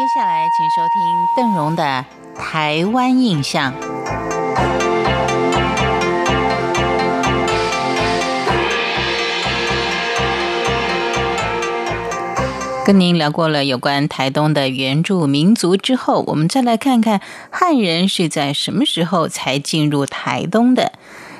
接下来，请收听邓荣的《台湾印象》。跟您聊过了有关台东的原住民族之后，我们再来看看汉人是在什么时候才进入台东的。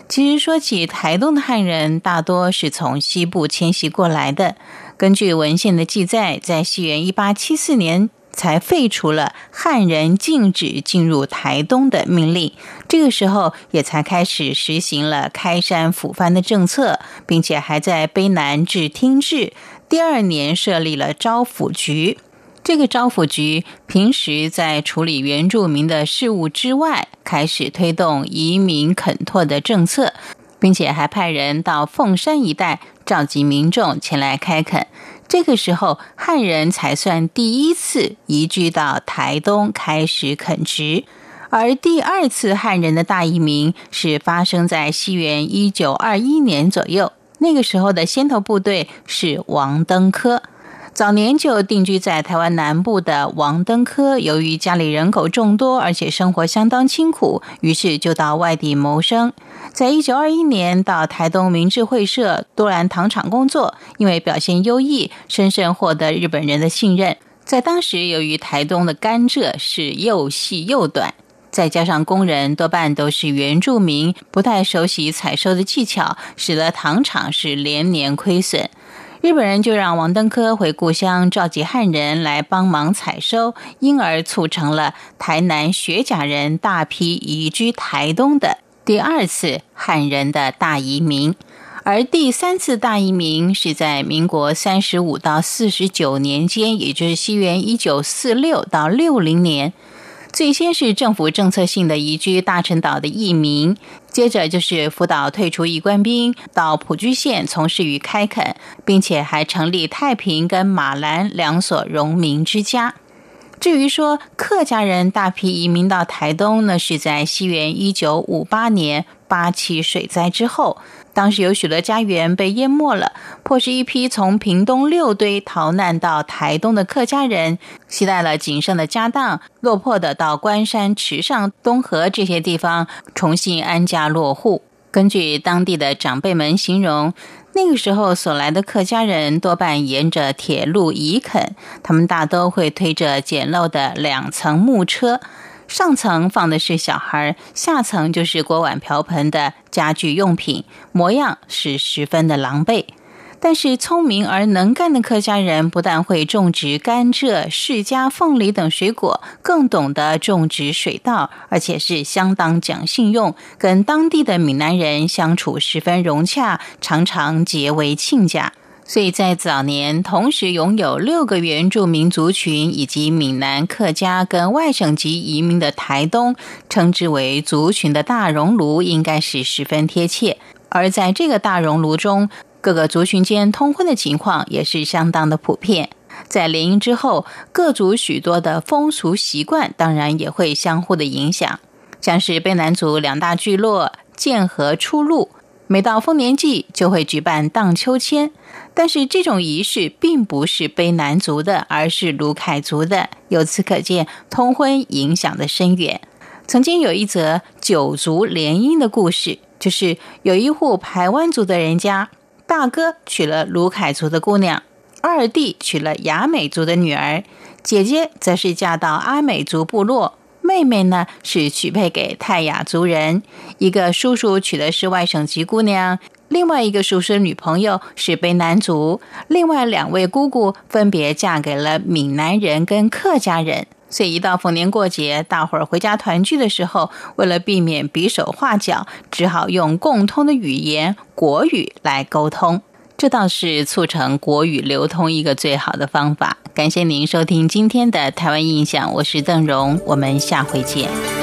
其实说起台东的汉人，大多是从西部迁徙过来的。根据文献的记载，在西元一八七四年。才废除了汉人禁止进入台东的命令，这个时候也才开始实行了开山抚番的政策，并且还在卑南置听制。第二年设立了招抚局，这个招抚局平时在处理原住民的事务之外，开始推动移民垦拓的政策，并且还派人到凤山一带召集民众前来开垦。这个时候，汉人才算第一次移居到台东开始垦殖，而第二次汉人的大移民是发生在西元一九二一年左右。那个时候的先头部队是王登科。早年就定居在台湾南部的王登科，由于家里人口众多，而且生活相当清苦，于是就到外地谋生。在一九二一年到台东明治会社多兰糖厂工作，因为表现优异，深深获得日本人的信任。在当时，由于台东的甘蔗是又细又短，再加上工人多半都是原住民，不太熟悉采收的技巧，使得糖厂是连年亏损。日本人就让王登科回故乡召集汉人来帮忙采收，因而促成了台南学甲人大批移居台东的第二次汉人的大移民。而第三次大移民是在民国三十五到四十九年间，也就是西元一九四六到六零年。最先是政府政策性的移居大陈岛的移民，接着就是福岛退出一官兵到普居县从事于开垦，并且还成立太平跟马兰两所荣民之家。至于说客家人大批移民到台东呢，是在西元一九五八年八七水灾之后。当时有许多家园被淹没了，迫使一批从屏东六堆逃难到台东的客家人，携带了仅剩的家当，落魄的到关山、池上、东河这些地方重新安家落户。根据当地的长辈们形容，那个时候所来的客家人多半沿着铁路移垦，他们大都会推着简陋的两层木车。上层放的是小孩，下层就是锅碗瓢盆的家具用品，模样是十分的狼狈。但是聪明而能干的客家人不但会种植甘蔗、释迦、凤梨等水果，更懂得种植水稻，而且是相当讲信用，跟当地的闽南人相处十分融洽，常常结为亲家。所以在早年，同时拥有六个原住民族群以及闽南客家跟外省籍移民的台东，称之为族群的大熔炉，应该是十分贴切。而在这个大熔炉中，各个族群间通婚的情况也是相当的普遍。在联姻之后，各族许多的风俗习惯，当然也会相互的影响，像是卑南族两大聚落建和出路。每到丰年祭，就会举办荡秋千，但是这种仪式并不是卑南族的，而是卢凯族的。由此可见，通婚影响的深远。曾经有一则九族联姻的故事，就是有一户排湾族的人家，大哥娶了卢凯族的姑娘，二弟娶了雅美族的女儿，姐姐则是嫁到阿美族部落。妹妹呢是许配给泰雅族人，一个叔叔娶的是外省籍姑娘，另外一个叔叔女朋友是卑南族，另外两位姑姑分别嫁给了闽南人跟客家人。所以一到逢年过节，大伙儿回家团聚的时候，为了避免比手画脚，只好用共通的语言国语来沟通。这倒是促成国语流通一个最好的方法。感谢您收听今天的台湾印象，我是邓荣，我们下回见。